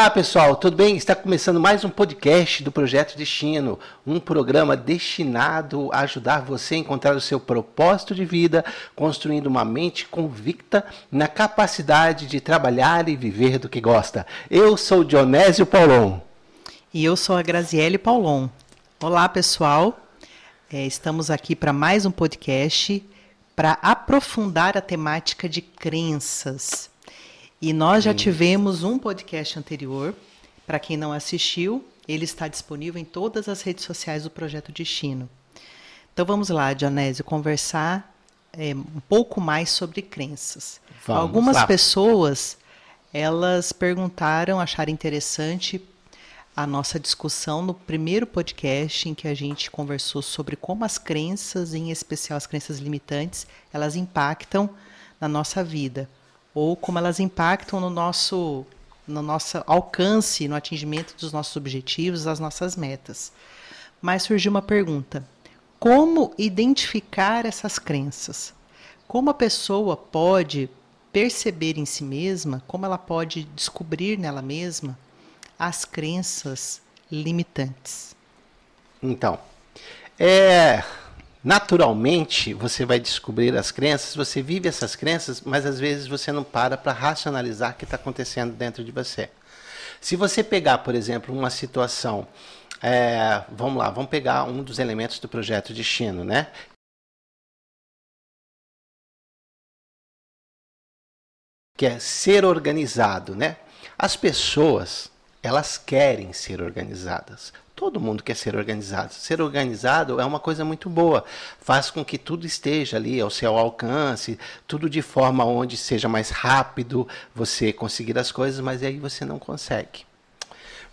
Olá pessoal, tudo bem? Está começando mais um podcast do Projeto Destino, um programa destinado a ajudar você a encontrar o seu propósito de vida, construindo uma mente convicta na capacidade de trabalhar e viver do que gosta. Eu sou Dionésio Paulon. E eu sou a Graziele Paulon. Olá pessoal, é, estamos aqui para mais um podcast para aprofundar a temática de crenças. E nós já tivemos um podcast anterior. Para quem não assistiu, ele está disponível em todas as redes sociais do Projeto Destino. Então vamos lá, Dionésio, conversar é, um pouco mais sobre crenças. Vamos Algumas lá. pessoas elas perguntaram, acharam interessante a nossa discussão no primeiro podcast em que a gente conversou sobre como as crenças, em especial as crenças limitantes, elas impactam na nossa vida ou como elas impactam no nosso no nosso alcance, no atingimento dos nossos objetivos, das nossas metas. Mas surgiu uma pergunta: como identificar essas crenças? Como a pessoa pode perceber em si mesma, como ela pode descobrir nela mesma as crenças limitantes? Então, é naturalmente você vai descobrir as crenças, você vive essas crenças, mas às vezes você não para para racionalizar o que está acontecendo dentro de você. Se você pegar, por exemplo, uma situação, é, vamos lá, vamos pegar um dos elementos do projeto Destino, né? Que é ser organizado, né? As pessoas, elas querem ser organizadas. Todo mundo quer ser organizado. Ser organizado é uma coisa muito boa. Faz com que tudo esteja ali ao seu alcance, tudo de forma onde seja mais rápido você conseguir as coisas, mas aí você não consegue.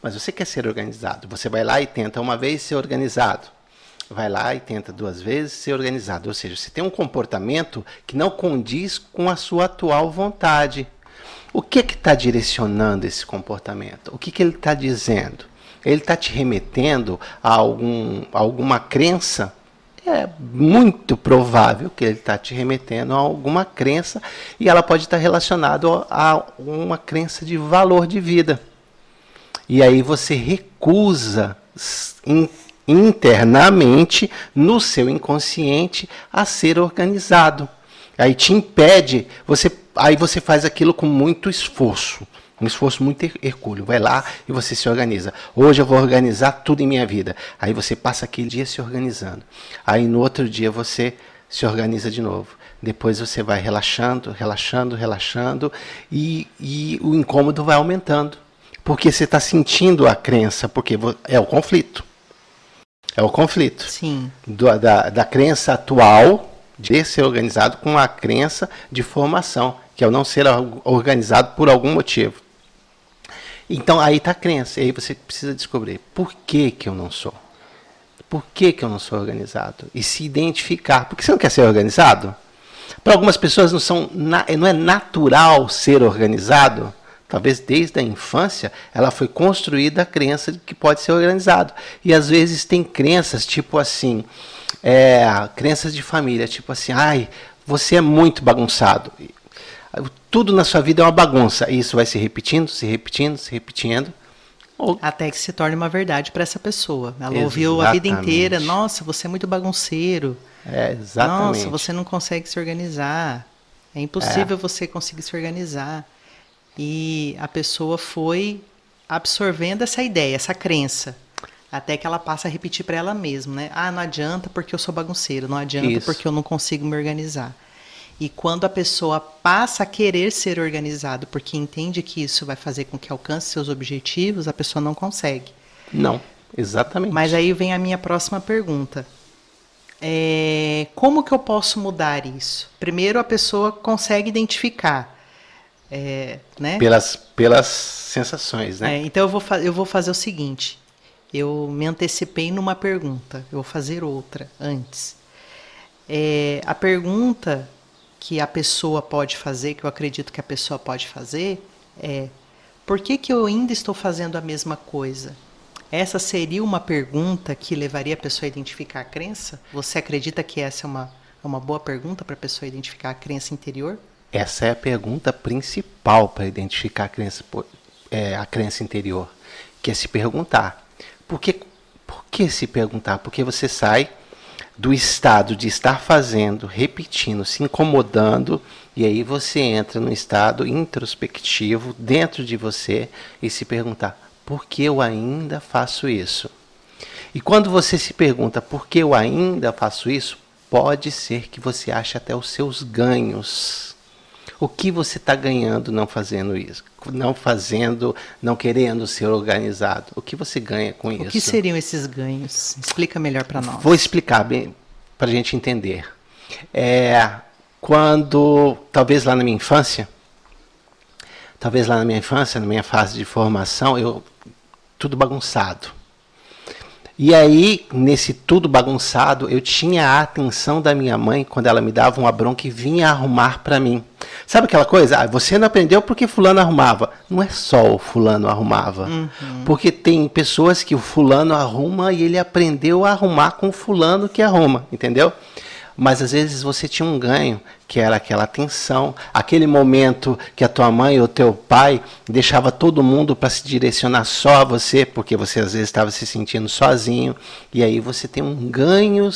Mas você quer ser organizado. Você vai lá e tenta uma vez ser organizado. Vai lá e tenta duas vezes ser organizado. Ou seja, você tem um comportamento que não condiz com a sua atual vontade. O que está direcionando esse comportamento? O que, que ele está dizendo? ele está te remetendo a, algum, alguma crença, é muito provável que ele está te remetendo a alguma crença e ela pode estar relacionada a uma crença de valor de vida. E aí você recusa internamente, no seu inconsciente, a ser organizado. Aí te impede, você, aí você faz aquilo com muito esforço. Um esforço muito hercúleo. Vai lá e você se organiza. Hoje eu vou organizar tudo em minha vida. Aí você passa aquele dia se organizando. Aí no outro dia você se organiza de novo. Depois você vai relaxando, relaxando, relaxando e, e o incômodo vai aumentando. Porque você está sentindo a crença, porque é o conflito. É o conflito. Sim. Do, da, da crença atual de ser organizado com a crença de formação, que é o não ser organizado por algum motivo. Então aí está a crença, e aí você precisa descobrir por que, que eu não sou. Por que, que eu não sou organizado? E se identificar. Por que você não quer ser organizado? Para algumas pessoas não, são, não é natural ser organizado. Talvez desde a infância ela foi construída a crença de que pode ser organizado. E às vezes tem crenças tipo assim, é, crenças de família, tipo assim, ai, você é muito bagunçado tudo na sua vida é uma bagunça. E isso vai se repetindo, se repetindo, se repetindo. Ou... Até que se torne uma verdade para essa pessoa. Ela exatamente. ouviu a vida inteira: nossa, você é muito bagunceiro. É, exatamente. Nossa, você não consegue se organizar. É impossível é. você conseguir se organizar. E a pessoa foi absorvendo essa ideia, essa crença. Até que ela passa a repetir para ela mesma, né? Ah, não adianta porque eu sou bagunceiro, não adianta Isso. porque eu não consigo me organizar. E quando a pessoa passa a querer ser organizado porque entende que isso vai fazer com que alcance seus objetivos, a pessoa não consegue. Não, exatamente. Mas aí vem a minha próxima pergunta. É, como que eu posso mudar isso? Primeiro, a pessoa consegue identificar. É, né? pelas, pelas sensações, né? É, então eu vou, eu vou fazer o seguinte: eu me antecipei numa pergunta, eu vou fazer outra antes. É, a pergunta que a pessoa pode fazer, que eu acredito que a pessoa pode fazer, é: por que, que eu ainda estou fazendo a mesma coisa? Essa seria uma pergunta que levaria a pessoa a identificar a crença? Você acredita que essa é uma, é uma boa pergunta para a pessoa identificar a crença interior? Essa é a pergunta principal para identificar a crença. é, a crença interior, que é se perguntar. Por que, por que se perguntar? Porque você sai do estado de estar fazendo, repetindo, se incomodando, e aí você entra no estado introspectivo dentro de você e se perguntar: por que eu ainda faço isso? E quando você se pergunta por que eu ainda faço isso, pode ser que você ache até os seus ganhos. O que você está ganhando não fazendo isso? Não fazendo, não querendo ser organizado. O que você ganha com o isso? O que seriam esses ganhos? Explica melhor para nós. Vou explicar bem para a gente entender. É, quando, talvez lá na minha infância, talvez lá na minha infância, na minha fase de formação, eu tudo bagunçado. E aí, nesse tudo bagunçado, eu tinha a atenção da minha mãe quando ela me dava uma bronca e vinha arrumar para mim. Sabe aquela coisa? Ah, você não aprendeu porque fulano arrumava. Não é só o fulano arrumava. Uhum. Porque tem pessoas que o fulano arruma e ele aprendeu a arrumar com o fulano que arruma, entendeu? Mas às vezes você tinha um ganho, que era aquela atenção, aquele momento que a tua mãe ou teu pai deixava todo mundo para se direcionar só a você, porque você às vezes estava se sentindo sozinho, e aí você tem um ganho,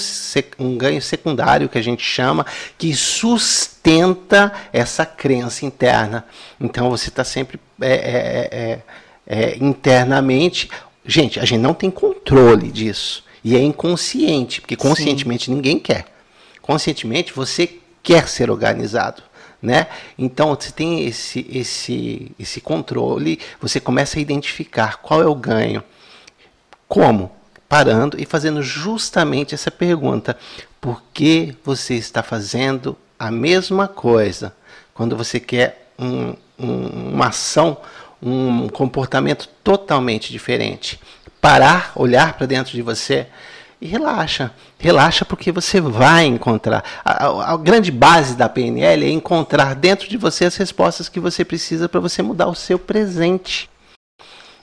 um ganho secundário que a gente chama, que sustenta essa crença interna. Então você está sempre é, é, é, é, internamente. Gente, a gente não tem controle disso. E é inconsciente, porque conscientemente Sim. ninguém quer conscientemente você quer ser organizado. Né? Então você tem esse, esse, esse controle, você começa a identificar qual é o ganho. Como? Parando e fazendo justamente essa pergunta: por que você está fazendo a mesma coisa quando você quer um, um, uma ação, um comportamento totalmente diferente? Parar, olhar para dentro de você e relaxa. Relaxa porque você vai encontrar. A, a, grande base da PNL é encontrar dentro de você as respostas que você precisa para você mudar o seu presente.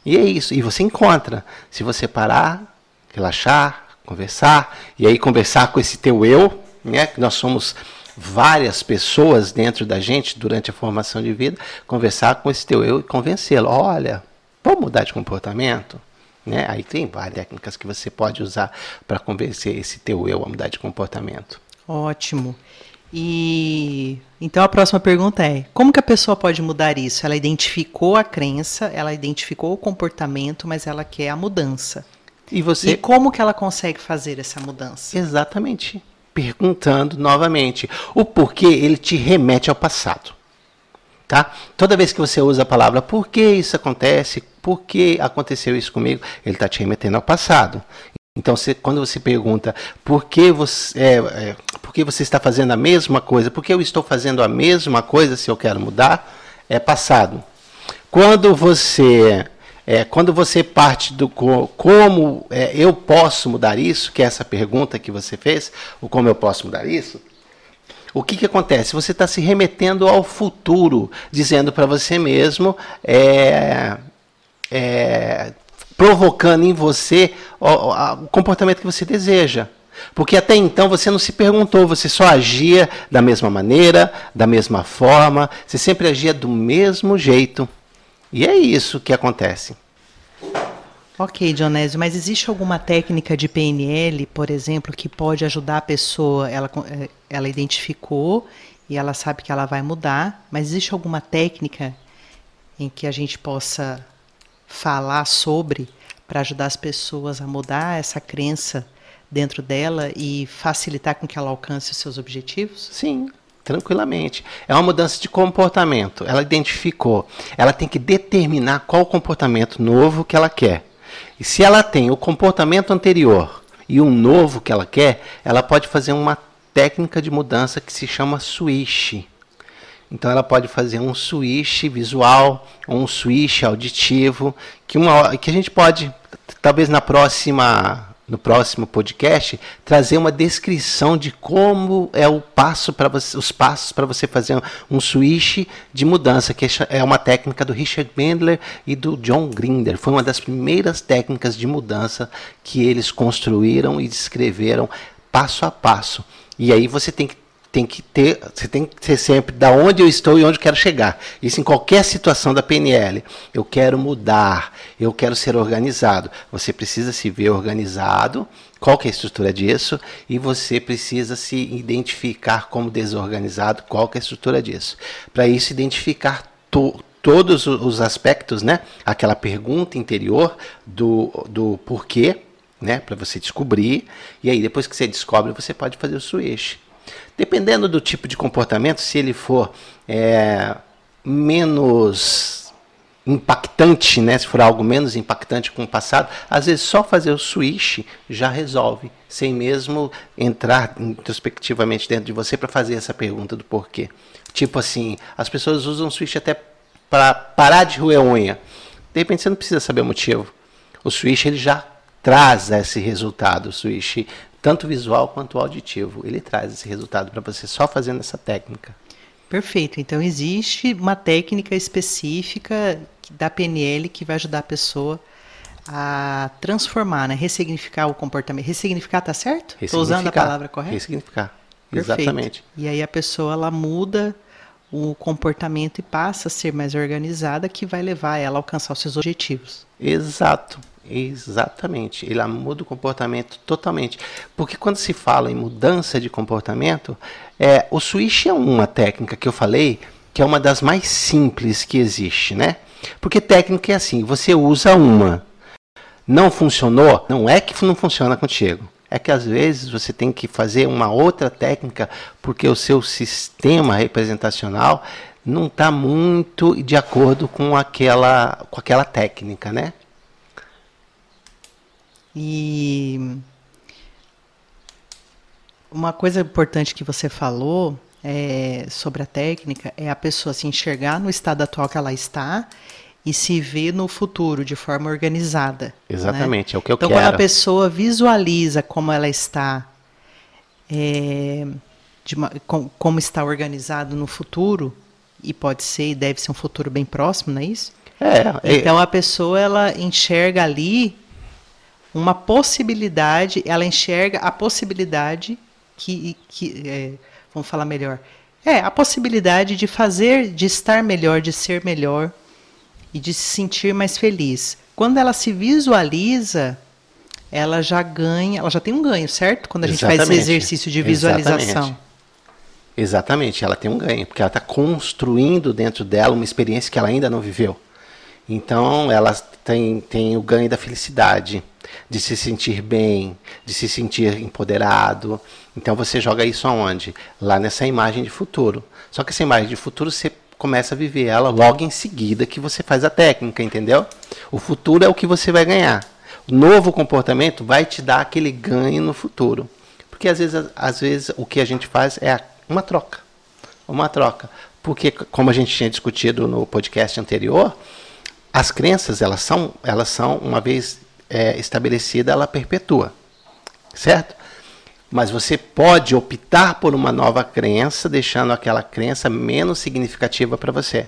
E é isso. E você encontra. Se você parar, relaxar, conversar, e aí conversar com esse teu eu, né? Que nós somos várias pessoas dentro da gente durante a formação de vida, conversar com esse teu eu e convencê-lo. Olha, vamos mudar de comportamento? Né? Aí tem várias técnicas que você pode usar para convencer esse teu eu a mudar de comportamento. Ótimo. E então a próxima pergunta é: como que a pessoa pode mudar isso? Ela identificou a crença, ela identificou o comportamento, mas ela quer a mudança. E você? E como que ela consegue fazer essa mudança? Exatamente. Perguntando novamente. O porquê ele te remete ao passado. Tá? Toda vez que você usa a palavra por que isso acontece, por que aconteceu isso comigo, ele está te remetendo ao passado. Então, você, quando você pergunta por que você, é, é, por que você está fazendo a mesma coisa, por que eu estou fazendo a mesma coisa se eu quero mudar, é passado. Quando você é, quando você parte do como é, eu posso mudar isso, que é essa pergunta que você fez, o como eu posso mudar isso, o que, que acontece? Você está se remetendo ao futuro, dizendo para você mesmo, é, é, provocando em você o, o comportamento que você deseja. Porque até então você não se perguntou, você só agia da mesma maneira, da mesma forma, você sempre agia do mesmo jeito. E é isso que acontece. Ok, Dionésio, mas existe alguma técnica de PNL, por exemplo, que pode ajudar a pessoa? Ela, eh, ela identificou e ela sabe que ela vai mudar, mas existe alguma técnica em que a gente possa falar sobre para ajudar as pessoas a mudar essa crença dentro dela e facilitar com que ela alcance os seus objetivos? Sim, tranquilamente. É uma mudança de comportamento. Ela identificou. Ela tem que determinar qual comportamento novo que ela quer. E se ela tem o comportamento anterior e um novo que ela quer, ela pode fazer uma técnica de mudança que se chama switch. Então ela pode fazer um switch visual um switch auditivo, que, uma, que a gente pode, talvez na próxima no próximo podcast, trazer uma descrição de como é o passo para os passos para você fazer um switch de mudança, que é uma técnica do Richard Bandler e do John Grinder. Foi uma das primeiras técnicas de mudança que eles construíram e descreveram passo a passo. E aí você tem que tem que ter, você tem que ser sempre da onde eu estou e onde eu quero chegar. Isso em qualquer situação da PNL. Eu quero mudar, eu quero ser organizado. Você precisa se ver organizado, qual que é a estrutura disso, e você precisa se identificar como desorganizado, qual que é a estrutura disso. Para isso, identificar to, todos os aspectos, né? Aquela pergunta interior do, do porquê, né? Para você descobrir. E aí, depois que você descobre, você pode fazer o switch. Dependendo do tipo de comportamento, se ele for é, menos impactante, né? se for algo menos impactante com o passado, às vezes só fazer o switch já resolve, sem mesmo entrar introspectivamente dentro de você para fazer essa pergunta do porquê. Tipo assim, as pessoas usam o switch até para parar de roer unha. De repente você não precisa saber o motivo. O switch ele já traz esse resultado. O switch tanto visual quanto auditivo. Ele traz esse resultado para você só fazendo essa técnica. Perfeito. Então existe uma técnica específica da PNL que vai ajudar a pessoa a transformar, né? ressignificar o comportamento. Ressignificar tá certo? Estou usando a palavra correta? Ressignificar. Perfeito. Exatamente. E aí a pessoa ela muda o comportamento e passa a ser mais organizada, que vai levar ela a alcançar os seus objetivos. Exato. Exatamente, ele muda o comportamento totalmente. Porque quando se fala em mudança de comportamento, é, o switch é uma técnica que eu falei que é uma das mais simples que existe, né? Porque técnica é assim, você usa uma, não funcionou, não é que não funciona contigo. É que às vezes você tem que fazer uma outra técnica porque o seu sistema representacional não está muito de acordo com aquela, com aquela técnica, né? E uma coisa importante que você falou é, sobre a técnica é a pessoa se enxergar no estado atual que ela está e se ver no futuro de forma organizada. Né? Exatamente, né? é o que eu então, quero. Então, quando a pessoa visualiza como ela está, é, uma, com, como está organizado no futuro, e pode ser e deve ser um futuro bem próximo, não é isso? É, é. então a pessoa ela enxerga ali uma possibilidade, ela enxerga a possibilidade que, que é, vamos falar melhor, é a possibilidade de fazer, de estar melhor, de ser melhor e de se sentir mais feliz. Quando ela se visualiza, ela já ganha, ela já tem um ganho, certo? Quando a gente faz esse exercício de visualização. Exatamente. Exatamente, ela tem um ganho, porque ela está construindo dentro dela uma experiência que ela ainda não viveu. Então, ela tem, tem o ganho da felicidade, de se sentir bem, de se sentir empoderado. Então você joga isso aonde? Lá nessa imagem de futuro. Só que essa imagem de futuro você começa a viver ela logo em seguida que você faz a técnica, entendeu? O futuro é o que você vai ganhar. O novo comportamento vai te dar aquele ganho no futuro. Porque às vezes, às vezes o que a gente faz é uma troca. Uma troca. Porque, como a gente tinha discutido no podcast anterior, as crenças, elas são, elas são uma vez é, estabelecida, ela perpetua. Certo? Mas você pode optar por uma nova crença, deixando aquela crença menos significativa para você.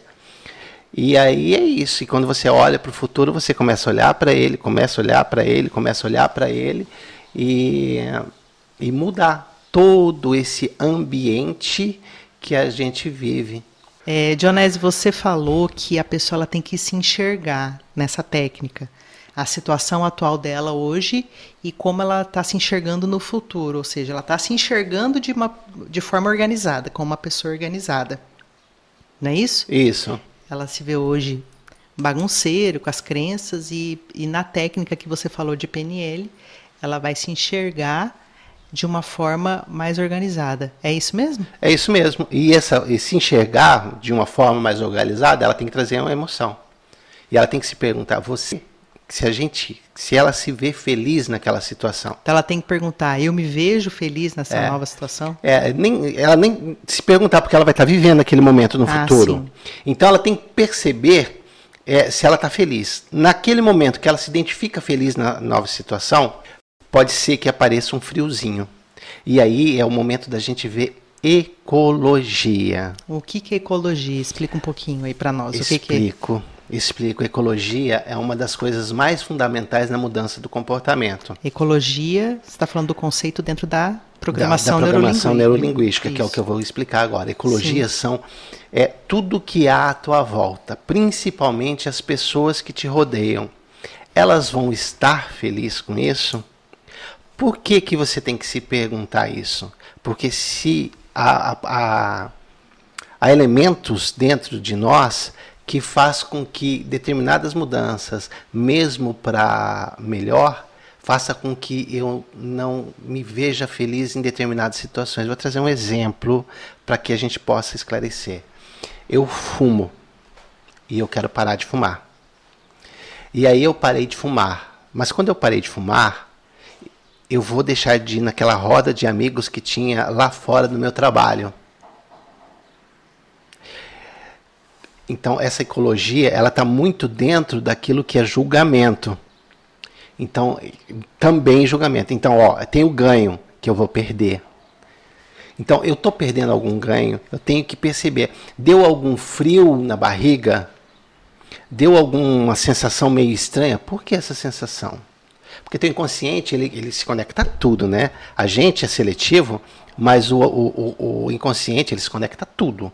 E aí é isso. E quando você olha para o futuro, você começa a olhar para ele, começa a olhar para ele, começa a olhar para ele e, e mudar todo esse ambiente que a gente vive. É, Dionésio, você falou que a pessoa ela tem que se enxergar nessa técnica a situação atual dela hoje e como ela está se enxergando no futuro, ou seja, ela está se enxergando de, uma, de forma organizada, como uma pessoa organizada. Não é isso? Isso. Ela se vê hoje bagunceiro, com as crenças, e, e na técnica que você falou de PNL, ela vai se enxergar de uma forma mais organizada. É isso mesmo? É isso mesmo. E, essa, e se enxergar de uma forma mais organizada, ela tem que trazer uma emoção. E ela tem que se perguntar: você se a gente, se ela se vê feliz naquela situação. Então ela tem que perguntar, eu me vejo feliz nessa é, nova situação? É, nem, ela nem se perguntar porque ela vai estar vivendo aquele momento no ah, futuro. Sim. Então ela tem que perceber é, se ela está feliz. Naquele momento que ela se identifica feliz na nova situação, pode ser que apareça um friozinho. E aí é o momento da gente ver ecologia. O que, que é ecologia? Explica um pouquinho aí para nós. Explico. O que, que é? Explico. Ecologia é uma das coisas mais fundamentais na mudança do comportamento. Ecologia, você está falando do conceito dentro da programação, da, da programação neurolinguística, neurolinguística que é o que eu vou explicar agora. Ecologia Sim. são é tudo que há à tua volta, principalmente as pessoas que te rodeiam. Elas vão estar felizes com isso? Por que, que você tem que se perguntar isso? Porque se há, há, há elementos dentro de nós que faz com que determinadas mudanças, mesmo para melhor, faça com que eu não me veja feliz em determinadas situações. Vou trazer um exemplo para que a gente possa esclarecer. Eu fumo e eu quero parar de fumar. E aí eu parei de fumar. Mas quando eu parei de fumar, eu vou deixar de ir naquela roda de amigos que tinha lá fora do meu trabalho. Então essa ecologia, ela está muito dentro daquilo que é julgamento. Então, também julgamento. Então, ó, tem o ganho que eu vou perder. Então, eu estou perdendo algum ganho, eu tenho que perceber. Deu algum frio na barriga? Deu alguma sensação meio estranha? Por que essa sensação? Porque o inconsciente, ele, ele se conecta a tudo, né? A gente é seletivo, mas o, o, o, o inconsciente, ele se conecta a tudo.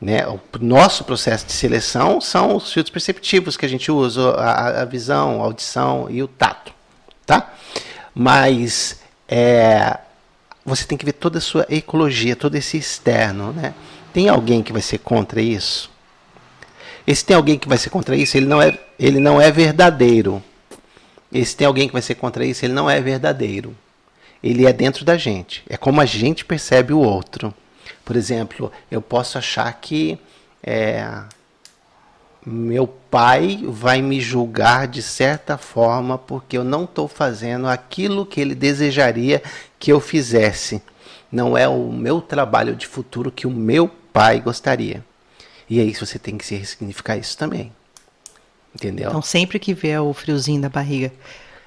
Né? O nosso processo de seleção são os filtros perceptivos que a gente usa, a, a visão, a audição e o tato. Tá? Mas é, você tem que ver toda a sua ecologia, todo esse externo. Né? Tem alguém que vai ser contra isso? Esse tem alguém que vai ser contra isso, ele não é, ele não é verdadeiro. Esse tem alguém que vai ser contra isso, ele não é verdadeiro. Ele é dentro da gente. É como a gente percebe o outro. Por exemplo, eu posso achar que é, meu pai vai me julgar de certa forma porque eu não estou fazendo aquilo que ele desejaria que eu fizesse. Não é o meu trabalho de futuro que o meu pai gostaria. E aí você tem que se ressignificar isso também. Entendeu? Então, sempre que vier o friozinho da barriga,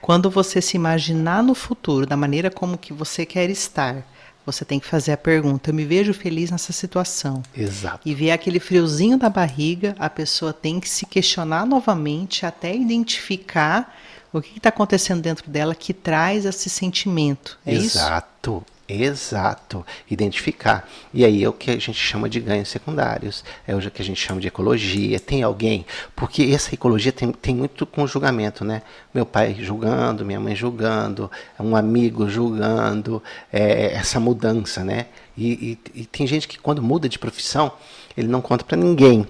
quando você se imaginar no futuro, da maneira como que você quer estar, você tem que fazer a pergunta: eu me vejo feliz nessa situação. Exato. E ver aquele friozinho da barriga, a pessoa tem que se questionar novamente até identificar o que está acontecendo dentro dela que traz esse sentimento. É Exato. isso? Exato. Identificar. E aí é o que a gente chama de ganhos secundários, é o que a gente chama de ecologia. Tem alguém, porque essa ecologia tem, tem muito com julgamento, né? Meu pai julgando, minha mãe julgando, um amigo julgando, é, essa mudança, né? E, e, e tem gente que quando muda de profissão, ele não conta para ninguém,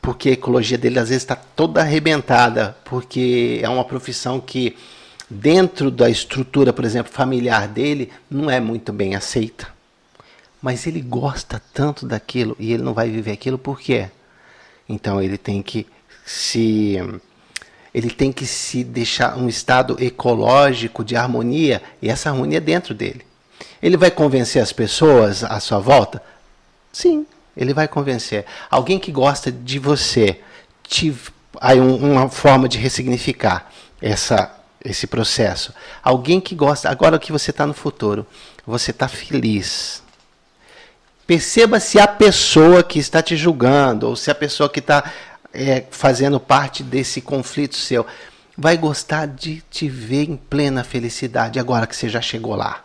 porque a ecologia dele às vezes está toda arrebentada, porque é uma profissão que dentro da estrutura, por exemplo, familiar dele, não é muito bem aceita. Mas ele gosta tanto daquilo e ele não vai viver aquilo por quê? Então ele tem que se ele tem que se deixar um estado ecológico de harmonia e essa harmonia é dentro dele. Ele vai convencer as pessoas à sua volta? Sim, ele vai convencer. Alguém que gosta de você, te, aí uma forma de ressignificar essa esse processo. Alguém que gosta, agora que você está no futuro, você está feliz. Perceba se a pessoa que está te julgando, ou se a pessoa que está é, fazendo parte desse conflito seu, vai gostar de te ver em plena felicidade agora que você já chegou lá.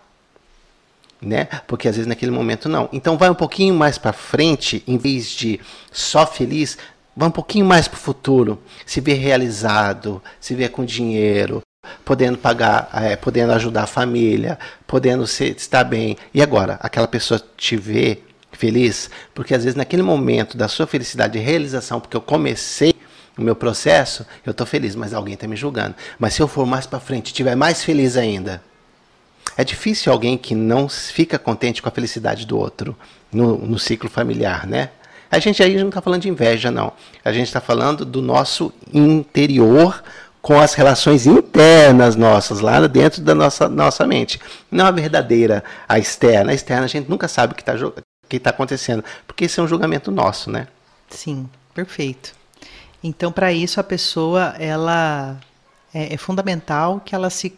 Né? Porque às vezes naquele momento não. Então vai um pouquinho mais para frente, em vez de só feliz, vai um pouquinho mais para o futuro, se ver realizado, se ver com dinheiro, podendo pagar, é, podendo ajudar a família, podendo ser, estar bem. E agora, aquela pessoa te vê feliz, porque às vezes naquele momento da sua felicidade e realização, porque eu comecei o meu processo, eu estou feliz, mas alguém está me julgando. Mas se eu for mais para frente, estiver mais feliz ainda, é difícil alguém que não fica contente com a felicidade do outro no, no ciclo familiar, né? A gente aí não está falando de inveja, não. A gente está falando do nosso interior, com as relações internas nossas, lá dentro da nossa, nossa mente. Não a verdadeira, a externa. A externa a gente nunca sabe o que está que tá acontecendo, porque esse é um julgamento nosso, né? Sim, perfeito. Então, para isso, a pessoa, ela é, é, fundamental que ela se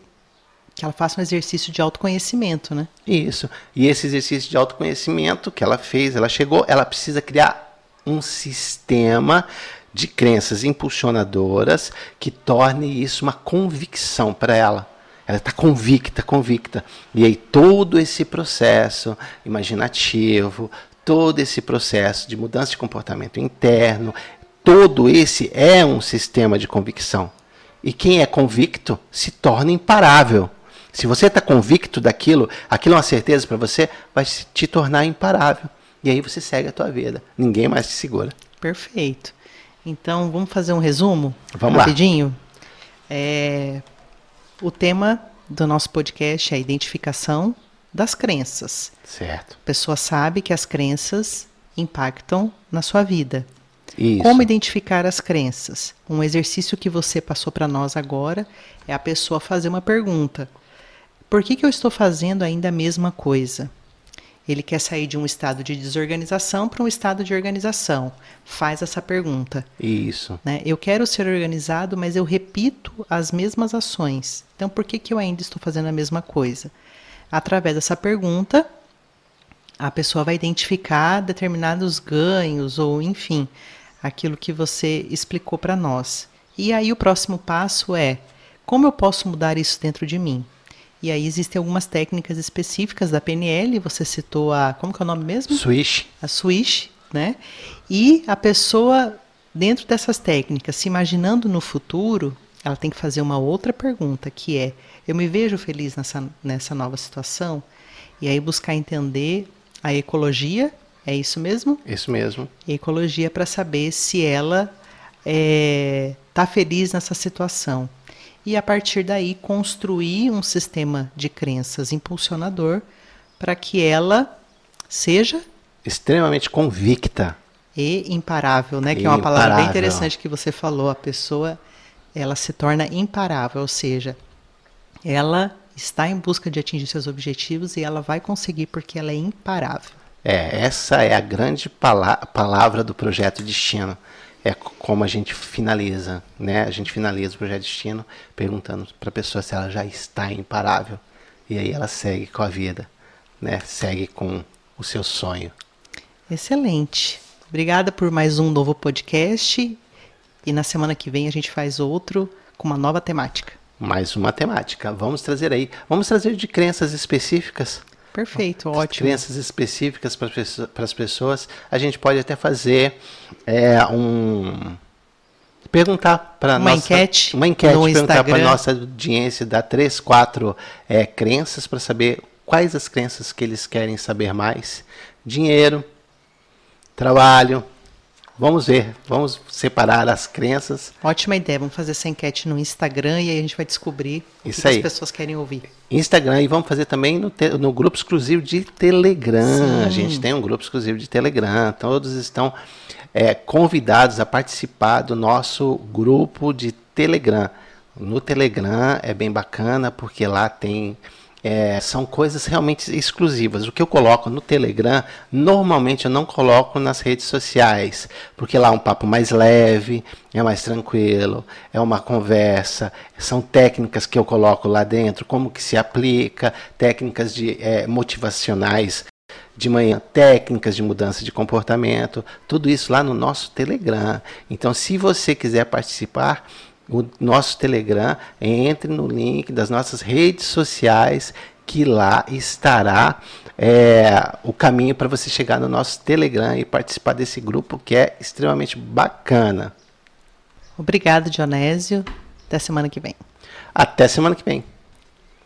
que ela faça um exercício de autoconhecimento, né? Isso. E esse exercício de autoconhecimento que ela fez, ela chegou, ela precisa criar um sistema de crenças impulsionadoras que torne isso uma convicção para ela. Ela está convicta, convicta. E aí todo esse processo imaginativo, todo esse processo de mudança de comportamento interno, todo esse é um sistema de convicção. E quem é convicto se torna imparável. Se você está convicto daquilo, aquilo é uma certeza para você, vai te tornar imparável. E aí você segue a tua vida. Ninguém mais te segura. Perfeito. Então, vamos fazer um resumo? Vamos rapidinho? lá. É, o tema do nosso podcast é a identificação das crenças. Certo. A pessoa sabe que as crenças impactam na sua vida. Isso. Como identificar as crenças? Um exercício que você passou para nós agora é a pessoa fazer uma pergunta: Por que, que eu estou fazendo ainda a mesma coisa? Ele quer sair de um estado de desorganização para um estado de organização. Faz essa pergunta. Isso. Né? Eu quero ser organizado, mas eu repito as mesmas ações. Então, por que, que eu ainda estou fazendo a mesma coisa? Através dessa pergunta, a pessoa vai identificar determinados ganhos ou, enfim, aquilo que você explicou para nós. E aí o próximo passo é: como eu posso mudar isso dentro de mim? E aí existem algumas técnicas específicas da PNL, você citou a, como que é o nome mesmo? Swish. A Swish, né? E a pessoa, dentro dessas técnicas, se imaginando no futuro, ela tem que fazer uma outra pergunta, que é, eu me vejo feliz nessa, nessa nova situação? E aí buscar entender a ecologia, é isso mesmo? Isso mesmo. Ecologia para saber se ela está é, tá feliz nessa situação e a partir daí construir um sistema de crenças impulsionador para que ela seja extremamente convicta e imparável, né? Que é uma palavra bem interessante que você falou. A pessoa ela se torna imparável, ou seja, ela está em busca de atingir seus objetivos e ela vai conseguir porque ela é imparável. É, essa é a grande palavra do projeto Destino é como a gente finaliza, né? A gente finaliza o projeto Destino perguntando para a pessoa se ela já está imparável. E aí ela segue com a vida, né? Segue com o seu sonho. Excelente. Obrigada por mais um novo podcast. E na semana que vem a gente faz outro com uma nova temática. Mais uma temática. Vamos trazer aí. Vamos trazer de crenças específicas Perfeito, ótimo. Crenças específicas para as pessoas. A gente pode até fazer é, um. Perguntar para uma nossa, enquete. Uma enquete, perguntar para nossa audiência, dar três, quatro é, crenças para saber quais as crenças que eles querem saber mais. Dinheiro, trabalho, Vamos ver, vamos separar as crenças. Ótima ideia, vamos fazer essa enquete no Instagram e aí a gente vai descobrir Isso o que, aí. as pessoas querem ouvir. Instagram e vamos fazer também no, te, no grupo exclusivo de Telegram. Sim. A gente tem um grupo exclusivo de Telegram, todos estão é, convidados a participar do nosso grupo de Telegram. No Telegram é bem bacana porque lá tem é, são coisas realmente exclusivas. O que eu coloco no Telegram, normalmente eu não coloco nas redes sociais, porque lá é um papo mais leve, é mais tranquilo, é uma conversa, são técnicas que eu coloco lá dentro, como que se aplica, técnicas de é, motivacionais de manhã, técnicas de mudança de comportamento, tudo isso lá no nosso Telegram. Então, se você quiser participar, o nosso Telegram, entre no link das nossas redes sociais, que lá estará é, o caminho para você chegar no nosso Telegram e participar desse grupo que é extremamente bacana. Obrigado, Dionésio. Até semana que vem. Até semana que vem.